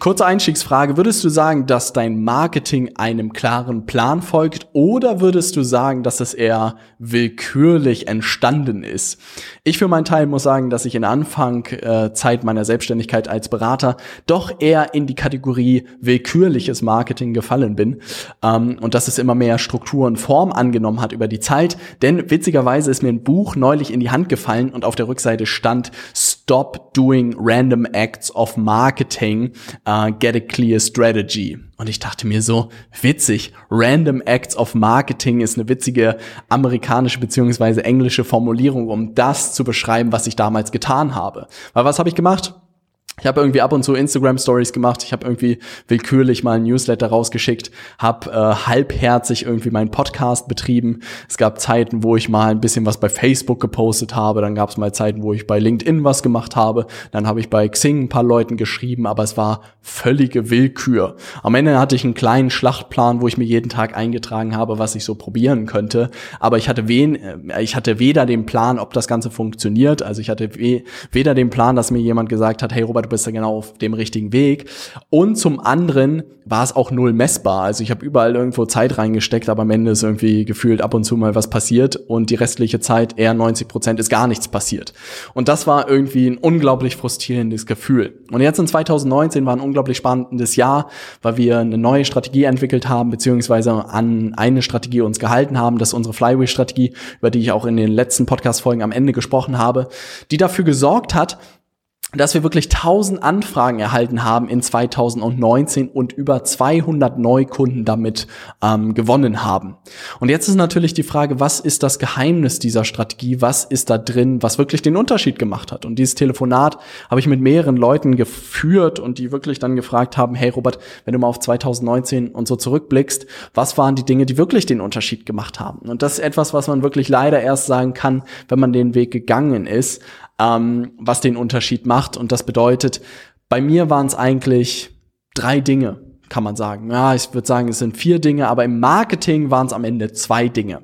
Kurze Einstiegsfrage. Würdest du sagen, dass dein Marketing einem klaren Plan folgt oder würdest du sagen, dass es eher willkürlich entstanden ist? Ich für meinen Teil muss sagen, dass ich in Anfang äh, Zeit meiner Selbstständigkeit als Berater doch eher in die Kategorie willkürliches Marketing gefallen bin ähm, und dass es immer mehr Struktur und Form angenommen hat über die Zeit. Denn witzigerweise ist mir ein Buch neulich in die Hand gefallen und auf der Rückseite stand Stop Doing Random Acts of Marketing uh, Get a Clear Strategy. Und ich dachte mir so, witzig, Random Acts of Marketing ist eine witzige amerikanische beziehungsweise englische Formulierung, um das zu beschreiben, was ich damals getan habe. Weil was habe ich gemacht? Ich habe irgendwie ab und zu Instagram Stories gemacht. Ich habe irgendwie willkürlich mal ein Newsletter rausgeschickt, habe äh, halbherzig irgendwie meinen Podcast betrieben. Es gab Zeiten, wo ich mal ein bisschen was bei Facebook gepostet habe. Dann gab es mal Zeiten, wo ich bei LinkedIn was gemacht habe. Dann habe ich bei Xing ein paar Leuten geschrieben, aber es war völlige Willkür. Am Ende hatte ich einen kleinen Schlachtplan, wo ich mir jeden Tag eingetragen habe, was ich so probieren könnte. Aber ich hatte wen, äh, ich hatte weder den Plan, ob das Ganze funktioniert. Also ich hatte we weder den Plan, dass mir jemand gesagt hat, hey Robert bist du genau auf dem richtigen Weg. Und zum anderen war es auch null messbar. Also ich habe überall irgendwo Zeit reingesteckt, aber am Ende ist irgendwie gefühlt ab und zu mal was passiert und die restliche Zeit, eher 90 Prozent, ist gar nichts passiert. Und das war irgendwie ein unglaublich frustrierendes Gefühl. Und jetzt in 2019 war ein unglaublich spannendes Jahr, weil wir eine neue Strategie entwickelt haben, beziehungsweise an eine Strategie uns gehalten haben. Das ist unsere Flywheel-Strategie, über die ich auch in den letzten Podcast-Folgen am Ende gesprochen habe, die dafür gesorgt hat, dass wir wirklich 1000 Anfragen erhalten haben in 2019 und über 200 Neukunden damit ähm, gewonnen haben. Und jetzt ist natürlich die Frage, was ist das Geheimnis dieser Strategie? Was ist da drin, was wirklich den Unterschied gemacht hat? Und dieses Telefonat habe ich mit mehreren Leuten geführt und die wirklich dann gefragt haben, hey Robert, wenn du mal auf 2019 und so zurückblickst, was waren die Dinge, die wirklich den Unterschied gemacht haben? Und das ist etwas, was man wirklich leider erst sagen kann, wenn man den Weg gegangen ist ähm, was den Unterschied macht. Und das bedeutet, bei mir waren es eigentlich drei Dinge, kann man sagen. Ja, ich würde sagen, es sind vier Dinge, aber im Marketing waren es am Ende zwei Dinge.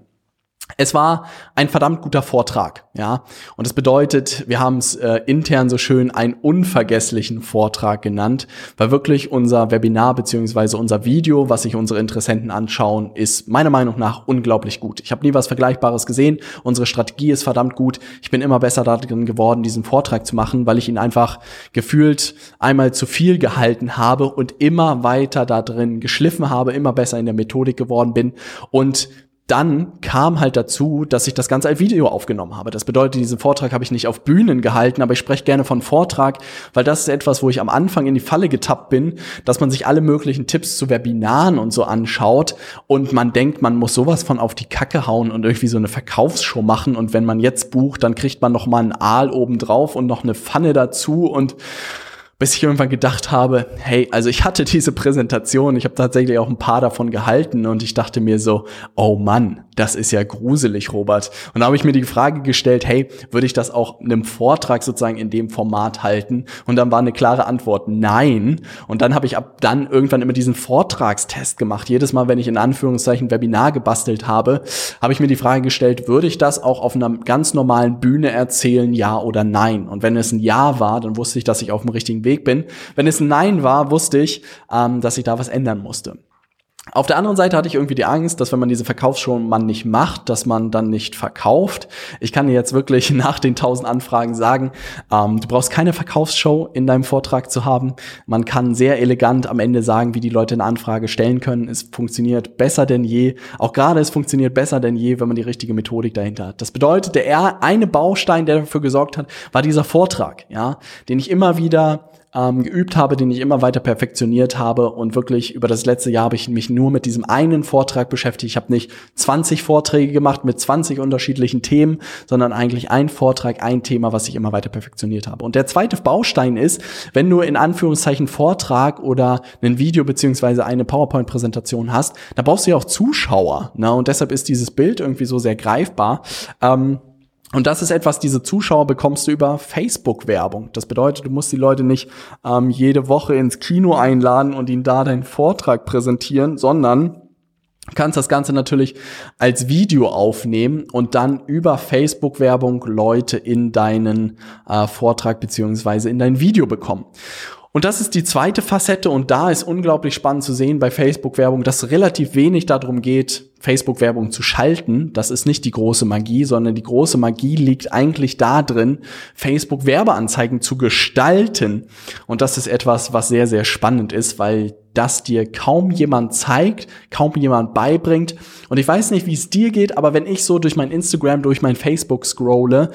Es war ein verdammt guter Vortrag, ja. Und das bedeutet, wir haben es äh, intern so schön einen unvergesslichen Vortrag genannt, weil wirklich unser Webinar beziehungsweise unser Video, was sich unsere Interessenten anschauen, ist meiner Meinung nach unglaublich gut. Ich habe nie was Vergleichbares gesehen. Unsere Strategie ist verdammt gut. Ich bin immer besser darin geworden, diesen Vortrag zu machen, weil ich ihn einfach gefühlt einmal zu viel gehalten habe und immer weiter da drin geschliffen habe, immer besser in der Methodik geworden bin und dann kam halt dazu, dass ich das Ganze als Video aufgenommen habe. Das bedeutet, diesen Vortrag habe ich nicht auf Bühnen gehalten, aber ich spreche gerne von Vortrag, weil das ist etwas, wo ich am Anfang in die Falle getappt bin, dass man sich alle möglichen Tipps zu Webinaren und so anschaut und man denkt, man muss sowas von auf die Kacke hauen und irgendwie so eine Verkaufsshow machen und wenn man jetzt bucht, dann kriegt man noch mal einen Aal oben drauf und noch eine Pfanne dazu und bis ich irgendwann gedacht habe, hey, also ich hatte diese Präsentation, ich habe tatsächlich auch ein paar davon gehalten und ich dachte mir so, oh Mann, das ist ja gruselig, Robert. Und da habe ich mir die Frage gestellt, hey, würde ich das auch in einem Vortrag sozusagen in dem Format halten? Und dann war eine klare Antwort, nein. Und dann habe ich ab dann irgendwann immer diesen Vortragstest gemacht. Jedes Mal, wenn ich in Anführungszeichen Webinar gebastelt habe, habe ich mir die Frage gestellt, würde ich das auch auf einer ganz normalen Bühne erzählen, ja oder nein? Und wenn es ein Ja war, dann wusste ich, dass ich auf dem richtigen Weg bin. Wenn es Nein war, wusste ich, ähm, dass ich da was ändern musste. Auf der anderen Seite hatte ich irgendwie die Angst, dass wenn man diese Verkaufsshow man nicht macht, dass man dann nicht verkauft. Ich kann dir jetzt wirklich nach den tausend Anfragen sagen, ähm, du brauchst keine Verkaufsshow in deinem Vortrag zu haben. Man kann sehr elegant am Ende sagen, wie die Leute eine Anfrage stellen können. Es funktioniert besser denn je. Auch gerade es funktioniert besser denn je, wenn man die richtige Methodik dahinter hat. Das bedeutet, der eine Baustein, der dafür gesorgt hat, war dieser Vortrag, ja, den ich immer wieder ähm, geübt habe, den ich immer weiter perfektioniert habe und wirklich über das letzte Jahr habe ich mich nur mit diesem einen Vortrag beschäftigt. Ich habe nicht 20 Vorträge gemacht mit 20 unterschiedlichen Themen, sondern eigentlich ein Vortrag, ein Thema, was ich immer weiter perfektioniert habe. Und der zweite Baustein ist, wenn du in Anführungszeichen Vortrag oder ein Video beziehungsweise eine PowerPoint-Präsentation hast, da brauchst du ja auch Zuschauer. Ne? Und deshalb ist dieses Bild irgendwie so sehr greifbar. Ähm, und das ist etwas, diese Zuschauer bekommst du über Facebook-Werbung. Das bedeutet, du musst die Leute nicht ähm, jede Woche ins Kino einladen und ihnen da deinen Vortrag präsentieren, sondern kannst das Ganze natürlich als Video aufnehmen und dann über Facebook-Werbung Leute in deinen äh, Vortrag beziehungsweise in dein Video bekommen. Und das ist die zweite Facette und da ist unglaublich spannend zu sehen bei Facebook-Werbung, dass relativ wenig darum geht, Facebook-Werbung zu schalten. Das ist nicht die große Magie, sondern die große Magie liegt eigentlich darin, Facebook-Werbeanzeigen zu gestalten. Und das ist etwas, was sehr, sehr spannend ist, weil das dir kaum jemand zeigt, kaum jemand beibringt. Und ich weiß nicht, wie es dir geht, aber wenn ich so durch mein Instagram, durch mein Facebook scrolle,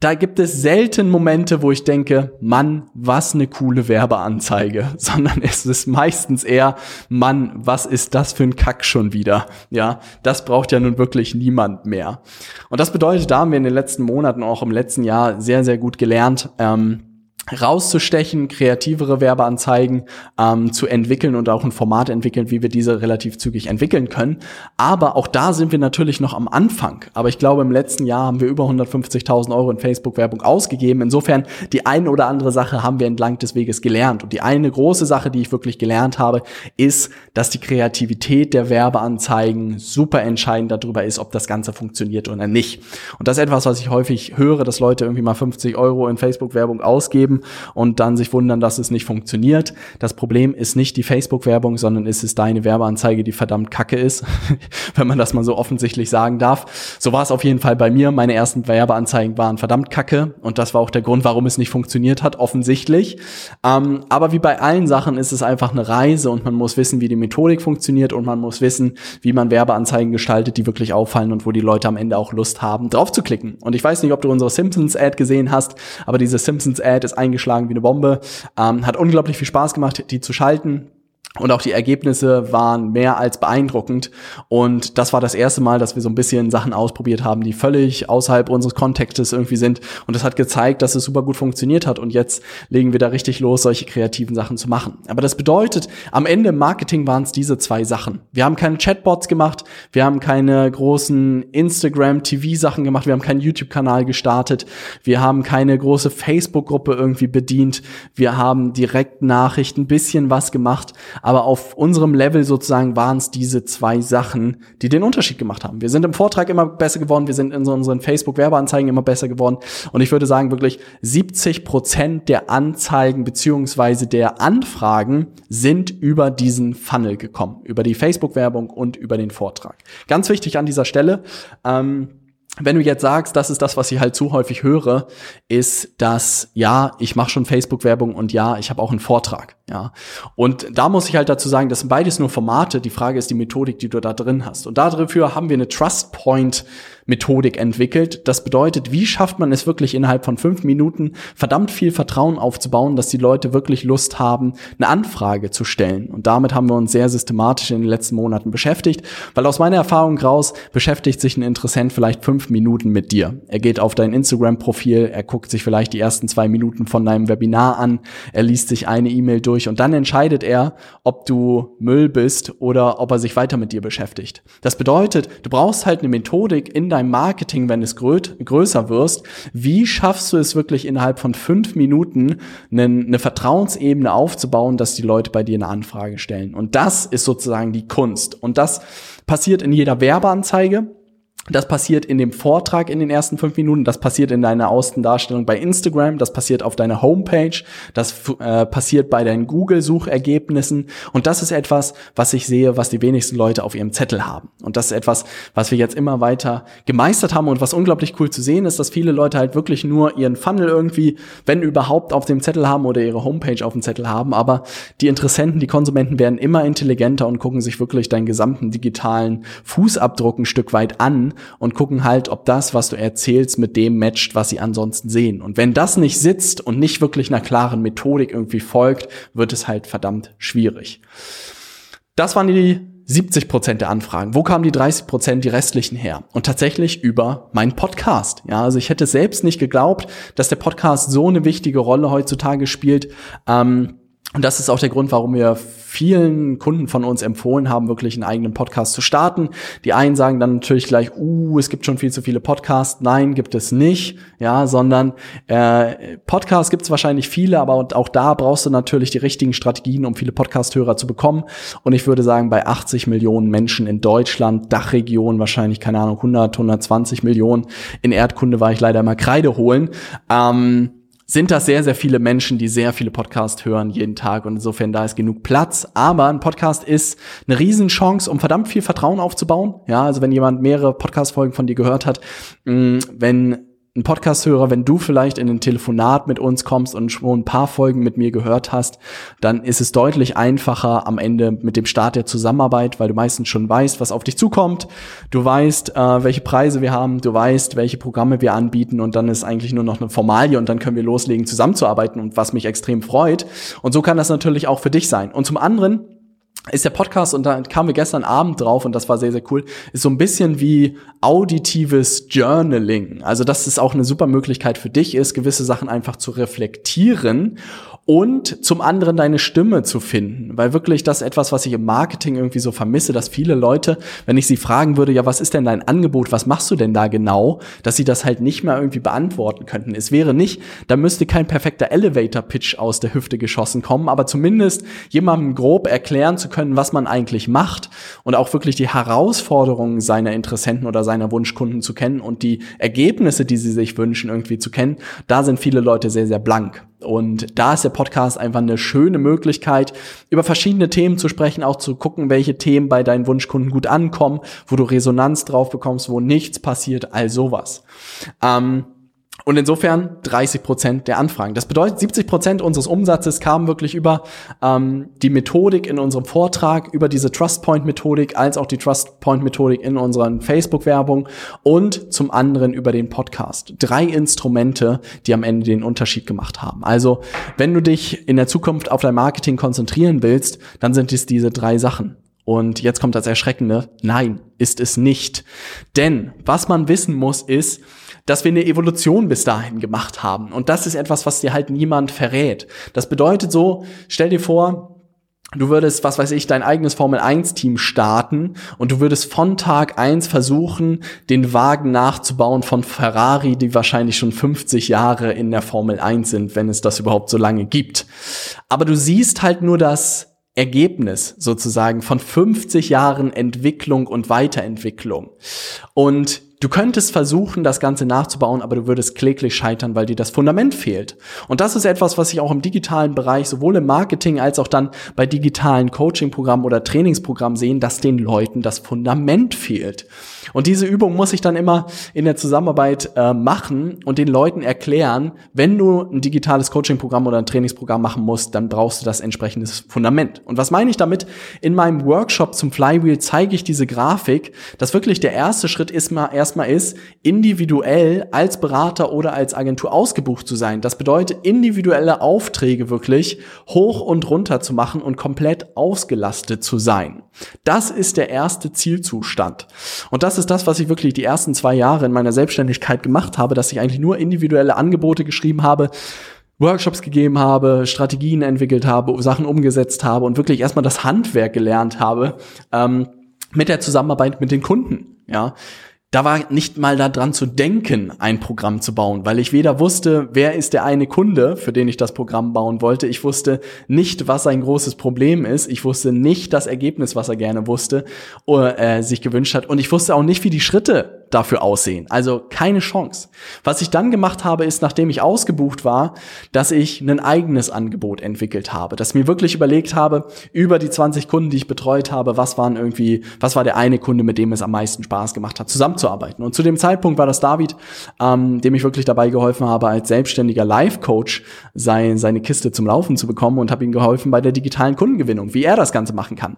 da gibt es selten Momente, wo ich denke, Mann, was eine coole Werbeanzeige, sondern es ist meistens eher, Mann, was ist das für ein Kack schon wieder? Ja, das braucht ja nun wirklich niemand mehr. Und das bedeutet, da haben wir in den letzten Monaten, auch im letzten Jahr sehr, sehr gut gelernt, ähm, rauszustechen, kreativere Werbeanzeigen ähm, zu entwickeln und auch ein Format entwickeln, wie wir diese relativ zügig entwickeln können. Aber auch da sind wir natürlich noch am Anfang. Aber ich glaube, im letzten Jahr haben wir über 150.000 Euro in Facebook-Werbung ausgegeben. Insofern, die eine oder andere Sache haben wir entlang des Weges gelernt. Und die eine große Sache, die ich wirklich gelernt habe, ist, dass die Kreativität der Werbeanzeigen super entscheidend darüber ist, ob das Ganze funktioniert oder nicht. Und das ist etwas, was ich häufig höre, dass Leute irgendwie mal 50 Euro in Facebook-Werbung ausgeben und dann sich wundern, dass es nicht funktioniert. Das Problem ist nicht die Facebook-Werbung, sondern ist es deine Werbeanzeige, die verdammt kacke ist, wenn man das mal so offensichtlich sagen darf. So war es auf jeden Fall bei mir. Meine ersten Werbeanzeigen waren verdammt kacke und das war auch der Grund, warum es nicht funktioniert hat, offensichtlich. Ähm, aber wie bei allen Sachen ist es einfach eine Reise und man muss wissen, wie die Methodik funktioniert und man muss wissen, wie man Werbeanzeigen gestaltet, die wirklich auffallen und wo die Leute am Ende auch Lust haben, drauf zu klicken. Und ich weiß nicht, ob du unsere Simpsons-Ad gesehen hast, aber diese Simpsons-Ad ist eingeschlagen wie eine Bombe. Ähm, hat unglaublich viel Spaß gemacht, die zu schalten. Und auch die Ergebnisse waren mehr als beeindruckend. Und das war das erste Mal, dass wir so ein bisschen Sachen ausprobiert haben, die völlig außerhalb unseres Kontextes irgendwie sind. Und das hat gezeigt, dass es super gut funktioniert hat. Und jetzt legen wir da richtig los, solche kreativen Sachen zu machen. Aber das bedeutet, am Ende im Marketing waren es diese zwei Sachen. Wir haben keine Chatbots gemacht. Wir haben keine großen Instagram-TV-Sachen gemacht. Wir haben keinen YouTube-Kanal gestartet. Wir haben keine große Facebook-Gruppe irgendwie bedient. Wir haben direkt Nachrichten, bisschen was gemacht aber auf unserem Level sozusagen waren es diese zwei Sachen, die den Unterschied gemacht haben. Wir sind im Vortrag immer besser geworden, wir sind in so unseren Facebook-Werbeanzeigen immer besser geworden und ich würde sagen wirklich 70 Prozent der Anzeigen beziehungsweise der Anfragen sind über diesen Funnel gekommen, über die Facebook-Werbung und über den Vortrag. Ganz wichtig an dieser Stelle. Ähm, wenn du jetzt sagst, das ist das, was ich halt zu häufig höre, ist, dass ja, ich mache schon Facebook-Werbung und ja, ich habe auch einen Vortrag. Ja. Und da muss ich halt dazu sagen, das sind beides nur Formate. Die Frage ist die Methodik, die du da drin hast. Und dafür haben wir eine Trust Point Methodik entwickelt. Das bedeutet, wie schafft man es wirklich innerhalb von fünf Minuten verdammt viel Vertrauen aufzubauen, dass die Leute wirklich Lust haben, eine Anfrage zu stellen. Und damit haben wir uns sehr systematisch in den letzten Monaten beschäftigt, weil aus meiner Erfahrung raus beschäftigt sich ein Interessent vielleicht fünf Minuten mit dir. Er geht auf dein Instagram-Profil, er guckt sich vielleicht die ersten zwei Minuten von deinem Webinar an, er liest sich eine E-Mail durch und dann entscheidet er, ob du Müll bist oder ob er sich weiter mit dir beschäftigt. Das bedeutet, du brauchst halt eine Methodik in deinem Marketing, wenn es grö größer wirst, wie schaffst du es wirklich innerhalb von fünf Minuten eine Vertrauensebene aufzubauen, dass die Leute bei dir eine Anfrage stellen. Und das ist sozusagen die Kunst. Und das passiert in jeder Werbeanzeige. Das passiert in dem Vortrag in den ersten fünf Minuten, das passiert in deiner Außendarstellung bei Instagram, das passiert auf deiner Homepage, das äh, passiert bei deinen Google-Suchergebnissen. Und das ist etwas, was ich sehe, was die wenigsten Leute auf ihrem Zettel haben. Und das ist etwas, was wir jetzt immer weiter gemeistert haben. Und was unglaublich cool zu sehen ist, dass viele Leute halt wirklich nur ihren Funnel irgendwie, wenn überhaupt, auf dem Zettel haben oder ihre Homepage auf dem Zettel haben, aber die Interessenten, die Konsumenten werden immer intelligenter und gucken sich wirklich deinen gesamten digitalen Fußabdruck ein Stück weit an und gucken halt, ob das, was du erzählst, mit dem matcht, was sie ansonsten sehen. Und wenn das nicht sitzt und nicht wirklich einer klaren Methodik irgendwie folgt, wird es halt verdammt schwierig. Das waren die 70 Prozent der Anfragen. Wo kamen die 30 Prozent, die restlichen her? Und tatsächlich über meinen Podcast. Ja, also ich hätte selbst nicht geglaubt, dass der Podcast so eine wichtige Rolle heutzutage spielt. Ähm, und das ist auch der Grund, warum wir vielen Kunden von uns empfohlen haben, wirklich einen eigenen Podcast zu starten. Die einen sagen dann natürlich gleich, uh, es gibt schon viel zu viele Podcasts. Nein, gibt es nicht, ja, sondern äh, Podcasts gibt es wahrscheinlich viele, aber auch da brauchst du natürlich die richtigen Strategien, um viele Podcast-Hörer zu bekommen. Und ich würde sagen, bei 80 Millionen Menschen in Deutschland, Dachregion wahrscheinlich, keine Ahnung, 100, 120 Millionen. In Erdkunde war ich leider immer Kreide holen. Ähm, sind das sehr, sehr viele Menschen, die sehr viele Podcasts hören jeden Tag und insofern da ist genug Platz. Aber ein Podcast ist eine Riesenchance, um verdammt viel Vertrauen aufzubauen. Ja, also wenn jemand mehrere Podcast-Folgen von dir gehört hat, mm, wenn ein Podcast-Hörer, wenn du vielleicht in ein Telefonat mit uns kommst und schon ein paar Folgen mit mir gehört hast, dann ist es deutlich einfacher am Ende mit dem Start der Zusammenarbeit, weil du meistens schon weißt, was auf dich zukommt. Du weißt, äh, welche Preise wir haben, du weißt, welche Programme wir anbieten und dann ist eigentlich nur noch eine Formalie und dann können wir loslegen, zusammenzuarbeiten und was mich extrem freut. Und so kann das natürlich auch für dich sein. Und zum anderen ist der Podcast, und da kamen wir gestern Abend drauf, und das war sehr, sehr cool, ist so ein bisschen wie auditives Journaling. Also, dass es auch eine super Möglichkeit für dich ist, gewisse Sachen einfach zu reflektieren und zum anderen deine Stimme zu finden. Weil wirklich das etwas, was ich im Marketing irgendwie so vermisse, dass viele Leute, wenn ich sie fragen würde, ja, was ist denn dein Angebot, was machst du denn da genau, dass sie das halt nicht mehr irgendwie beantworten könnten. Es wäre nicht, da müsste kein perfekter Elevator-Pitch aus der Hüfte geschossen kommen, aber zumindest jemandem grob erklären zu können, was man eigentlich macht und auch wirklich die Herausforderungen seiner Interessenten oder seiner Wunschkunden zu kennen und die Ergebnisse, die sie sich wünschen, irgendwie zu kennen, da sind viele Leute sehr, sehr blank. Und da ist der Podcast einfach eine schöne Möglichkeit, über verschiedene Themen zu sprechen, auch zu gucken, welche Themen bei deinen Wunschkunden gut ankommen, wo du Resonanz drauf bekommst, wo nichts passiert, all sowas. Ähm, und insofern 30 Prozent der Anfragen. Das bedeutet, 70 Prozent unseres Umsatzes kamen wirklich über ähm, die Methodik in unserem Vortrag, über diese Trustpoint-Methodik, als auch die Trustpoint-Methodik in unseren Facebook-Werbung und zum anderen über den Podcast. Drei Instrumente, die am Ende den Unterschied gemacht haben. Also, wenn du dich in der Zukunft auf dein Marketing konzentrieren willst, dann sind es diese drei Sachen. Und jetzt kommt das Erschreckende. Nein, ist es nicht. Denn was man wissen muss, ist, dass wir eine Evolution bis dahin gemacht haben. Und das ist etwas, was dir halt niemand verrät. Das bedeutet so, stell dir vor, du würdest, was weiß ich, dein eigenes Formel 1 Team starten und du würdest von Tag 1 versuchen, den Wagen nachzubauen von Ferrari, die wahrscheinlich schon 50 Jahre in der Formel 1 sind, wenn es das überhaupt so lange gibt. Aber du siehst halt nur das Ergebnis sozusagen von 50 Jahren Entwicklung und Weiterentwicklung. Und Du könntest versuchen, das Ganze nachzubauen, aber du würdest kläglich scheitern, weil dir das Fundament fehlt. Und das ist etwas, was ich auch im digitalen Bereich, sowohl im Marketing als auch dann bei digitalen Coaching-Programmen oder Trainingsprogrammen sehen, dass den Leuten das Fundament fehlt. Und diese Übung muss ich dann immer in der Zusammenarbeit äh, machen und den Leuten erklären, wenn du ein digitales Coaching-Programm oder ein Trainingsprogramm machen musst, dann brauchst du das entsprechende Fundament. Und was meine ich damit? In meinem Workshop zum Flywheel zeige ich diese Grafik, dass wirklich der erste Schritt ist mal erstmal ist, individuell als Berater oder als Agentur ausgebucht zu sein. Das bedeutet, individuelle Aufträge wirklich hoch und runter zu machen und komplett ausgelastet zu sein. Das ist der erste Zielzustand. Und das ist das, was ich wirklich die ersten zwei Jahre in meiner Selbstständigkeit gemacht habe, dass ich eigentlich nur individuelle Angebote geschrieben habe, Workshops gegeben habe, Strategien entwickelt habe, Sachen umgesetzt habe und wirklich erstmal das Handwerk gelernt habe ähm, mit der Zusammenarbeit mit den Kunden. Ja, da war nicht mal daran zu denken, ein Programm zu bauen, weil ich weder wusste, wer ist der eine Kunde, für den ich das Programm bauen wollte. Ich wusste nicht, was sein großes Problem ist. Ich wusste nicht das Ergebnis, was er gerne wusste oder äh, sich gewünscht hat. Und ich wusste auch nicht, wie die Schritte dafür aussehen. Also keine Chance. Was ich dann gemacht habe, ist, nachdem ich ausgebucht war, dass ich ein eigenes Angebot entwickelt habe. Dass mir wirklich überlegt habe, über die 20 Kunden, die ich betreut habe, was waren irgendwie, was war der eine Kunde, mit dem es am meisten Spaß gemacht hat, zusammenzuarbeiten. Und zu dem Zeitpunkt war das David, ähm, dem ich wirklich dabei geholfen habe, als selbstständiger Life-Coach sein, seine Kiste zum Laufen zu bekommen und habe ihm geholfen bei der digitalen Kundengewinnung, wie er das Ganze machen kann.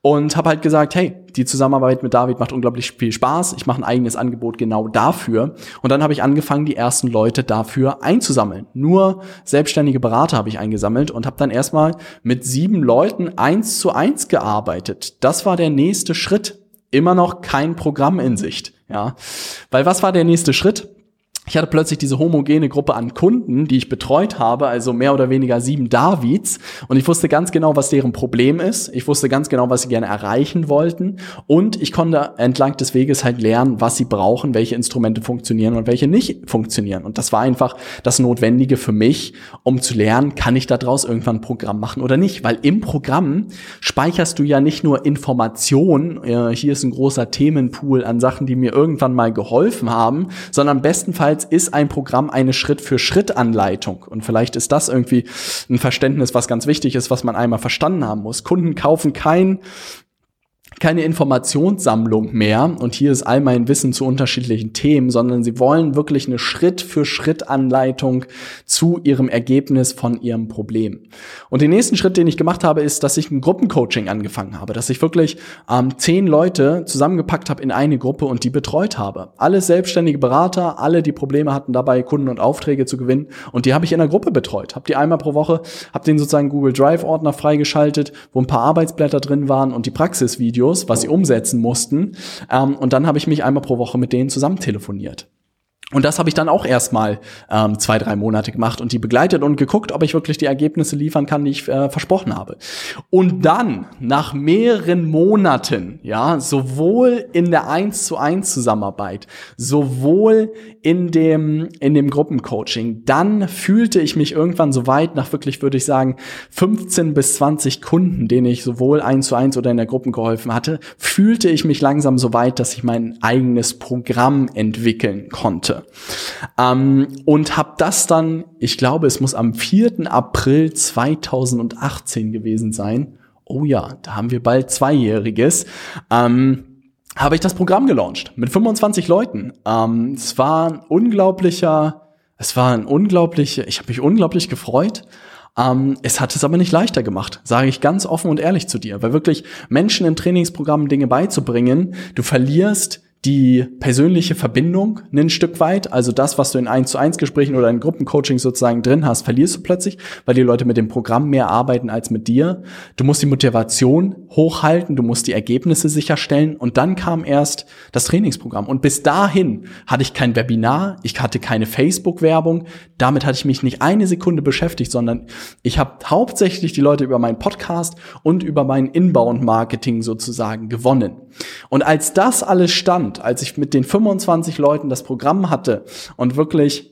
Und habe halt gesagt, hey, die Zusammenarbeit mit David macht unglaublich viel Spaß. Ich mache ein eigenes Angebot genau dafür. Und dann habe ich angefangen, die ersten Leute dafür einzusammeln. Nur selbstständige Berater habe ich eingesammelt und habe dann erstmal mit sieben Leuten eins zu eins gearbeitet. Das war der nächste Schritt. Immer noch kein Programm in Sicht. Ja, weil was war der nächste Schritt? Ich hatte plötzlich diese homogene Gruppe an Kunden, die ich betreut habe, also mehr oder weniger sieben Davids. Und ich wusste ganz genau, was deren Problem ist. Ich wusste ganz genau, was sie gerne erreichen wollten. Und ich konnte entlang des Weges halt lernen, was sie brauchen, welche Instrumente funktionieren und welche nicht funktionieren. Und das war einfach das Notwendige für mich, um zu lernen, kann ich daraus irgendwann ein Programm machen oder nicht. Weil im Programm speicherst du ja nicht nur Informationen, äh, hier ist ein großer Themenpool an Sachen, die mir irgendwann mal geholfen haben, sondern bestenfalls Jedenfalls ist ein Programm eine Schritt-für-Schritt-Anleitung. Und vielleicht ist das irgendwie ein Verständnis, was ganz wichtig ist, was man einmal verstanden haben muss. Kunden kaufen kein keine Informationssammlung mehr und hier ist all mein Wissen zu unterschiedlichen Themen, sondern sie wollen wirklich eine Schritt-für-Schritt-Anleitung zu ihrem Ergebnis von ihrem Problem. Und den nächsten Schritt, den ich gemacht habe, ist, dass ich ein Gruppencoaching angefangen habe, dass ich wirklich ähm, zehn Leute zusammengepackt habe in eine Gruppe und die betreut habe. Alle selbstständige Berater, alle, die Probleme hatten dabei, Kunden und Aufträge zu gewinnen und die habe ich in der Gruppe betreut. Habe die einmal pro Woche, habe den sozusagen Google Drive Ordner freigeschaltet, wo ein paar Arbeitsblätter drin waren und die Praxisvideos Videos, was sie umsetzen mussten. Ähm, und dann habe ich mich einmal pro Woche mit denen zusammen telefoniert. Und das habe ich dann auch erstmal ähm, zwei, drei Monate gemacht und die begleitet und geguckt, ob ich wirklich die Ergebnisse liefern kann, die ich äh, versprochen habe. Und dann, nach mehreren Monaten, ja, sowohl in der 1 zu 1 Zusammenarbeit, sowohl in dem, in dem Gruppencoaching, dann fühlte ich mich irgendwann so weit, nach wirklich, würde ich sagen, 15 bis 20 Kunden, denen ich sowohl 1 zu 1 oder in der Gruppe geholfen hatte, fühlte ich mich langsam so weit, dass ich mein eigenes Programm entwickeln konnte. Ähm, und habe das dann, ich glaube, es muss am 4. April 2018 gewesen sein. Oh ja, da haben wir bald Zweijähriges. Ähm, habe ich das Programm gelauncht mit 25 Leuten. Ähm, es war ein unglaublicher, es war ein unglaublicher, ich habe mich unglaublich gefreut. Ähm, es hat es aber nicht leichter gemacht, sage ich ganz offen und ehrlich zu dir, weil wirklich Menschen im Trainingsprogramm Dinge beizubringen, du verlierst die persönliche Verbindung ein Stück weit, also das, was du in 1 zu 1 Gesprächen oder in Gruppencoaching sozusagen drin hast, verlierst du plötzlich, weil die Leute mit dem Programm mehr arbeiten als mit dir. Du musst die Motivation hochhalten, du musst die Ergebnisse sicherstellen und dann kam erst das Trainingsprogramm. Und bis dahin hatte ich kein Webinar, ich hatte keine Facebook-Werbung, damit hatte ich mich nicht eine Sekunde beschäftigt, sondern ich habe hauptsächlich die Leute über meinen Podcast und über mein Inbound-Marketing sozusagen gewonnen. Und als das alles stand, spannend, als ich mit den 25 Leuten das Programm hatte und wirklich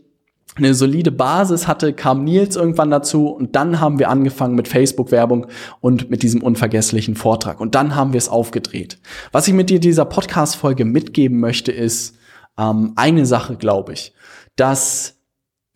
eine solide Basis hatte, kam Nils irgendwann dazu und dann haben wir angefangen mit Facebook-Werbung und mit diesem unvergesslichen Vortrag. Und dann haben wir es aufgedreht. Was ich mit dir dieser Podcast-Folge mitgeben möchte, ist ähm, eine Sache, glaube ich, dass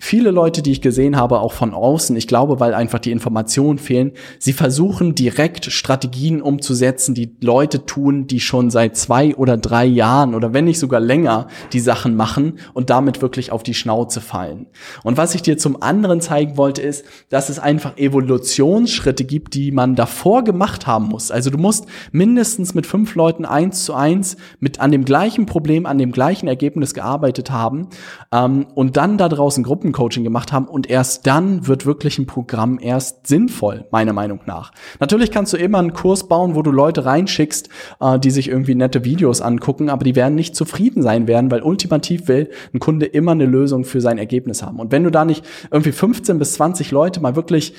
viele Leute, die ich gesehen habe, auch von außen, ich glaube, weil einfach die Informationen fehlen, sie versuchen direkt Strategien umzusetzen, die Leute tun, die schon seit zwei oder drei Jahren oder wenn nicht sogar länger die Sachen machen und damit wirklich auf die Schnauze fallen. Und was ich dir zum anderen zeigen wollte, ist, dass es einfach Evolutionsschritte gibt, die man davor gemacht haben muss. Also du musst mindestens mit fünf Leuten eins zu eins mit an dem gleichen Problem, an dem gleichen Ergebnis gearbeitet haben ähm, und dann da draußen Gruppen Gruppencoaching gemacht haben und erst dann wird wirklich ein Programm erst sinnvoll, meiner Meinung nach. Natürlich kannst du immer einen Kurs bauen, wo du Leute reinschickst, äh, die sich irgendwie nette Videos angucken, aber die werden nicht zufrieden sein werden, weil ultimativ will ein Kunde immer eine Lösung für sein Ergebnis haben. Und wenn du da nicht irgendwie 15 bis 20 Leute mal wirklich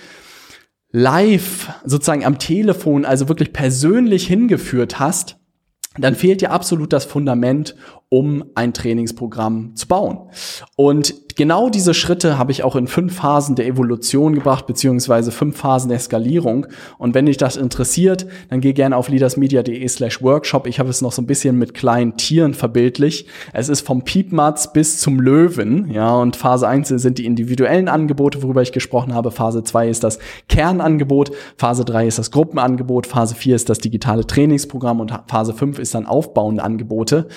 live sozusagen am Telefon, also wirklich persönlich hingeführt hast, dann fehlt dir absolut das Fundament, um ein Trainingsprogramm zu bauen. Und genau diese Schritte habe ich auch in fünf Phasen der Evolution gebracht, beziehungsweise fünf Phasen der Skalierung. Und wenn dich das interessiert, dann geh gerne auf leadersmedia.de slash workshop. Ich habe es noch so ein bisschen mit kleinen Tieren verbildlich. Es ist vom Piepmatz bis zum Löwen. Ja, und Phase 1 sind die individuellen Angebote, worüber ich gesprochen habe. Phase 2 ist das Kernangebot. Phase 3 ist das Gruppenangebot. Phase 4 ist das digitale Trainingsprogramm und Phase 5 ist dann aufbauende Angebote.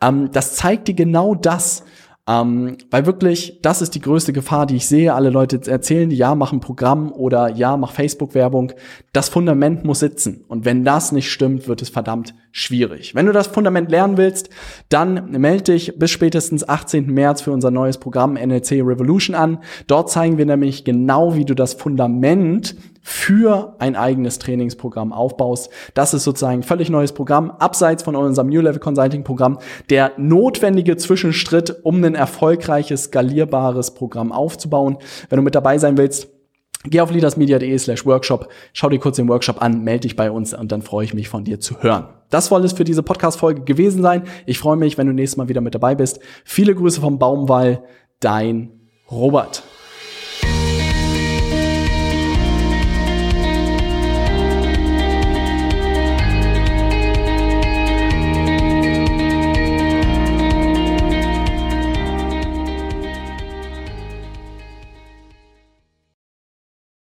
Ähm, das zeigt dir genau das. Ähm, weil wirklich, das ist die größte Gefahr, die ich sehe. Alle Leute erzählen, ja, mach ein Programm oder ja, mach Facebook-Werbung. das Fundament muss sitzen. Und wenn das nicht stimmt, wird es verdammt schwierig. Wenn du das Fundament lernen willst, dann melde dich bis spätestens 18. März für unser neues Programm NLC Revolution an. Dort zeigen wir nämlich genau, wie du das Fundament für ein eigenes Trainingsprogramm aufbaust. Das ist sozusagen ein völlig neues Programm, abseits von unserem New Level Consulting Programm, der notwendige Zwischenschritt, um ein erfolgreiches, skalierbares Programm aufzubauen. Wenn du mit dabei sein willst, Geh auf leadersmedia.de slash workshop, schau dir kurz den Workshop an, melde dich bei uns und dann freue ich mich von dir zu hören. Das soll es für diese Podcast-Folge gewesen sein. Ich freue mich, wenn du nächstes Mal wieder mit dabei bist. Viele Grüße vom Baumwall, dein Robert.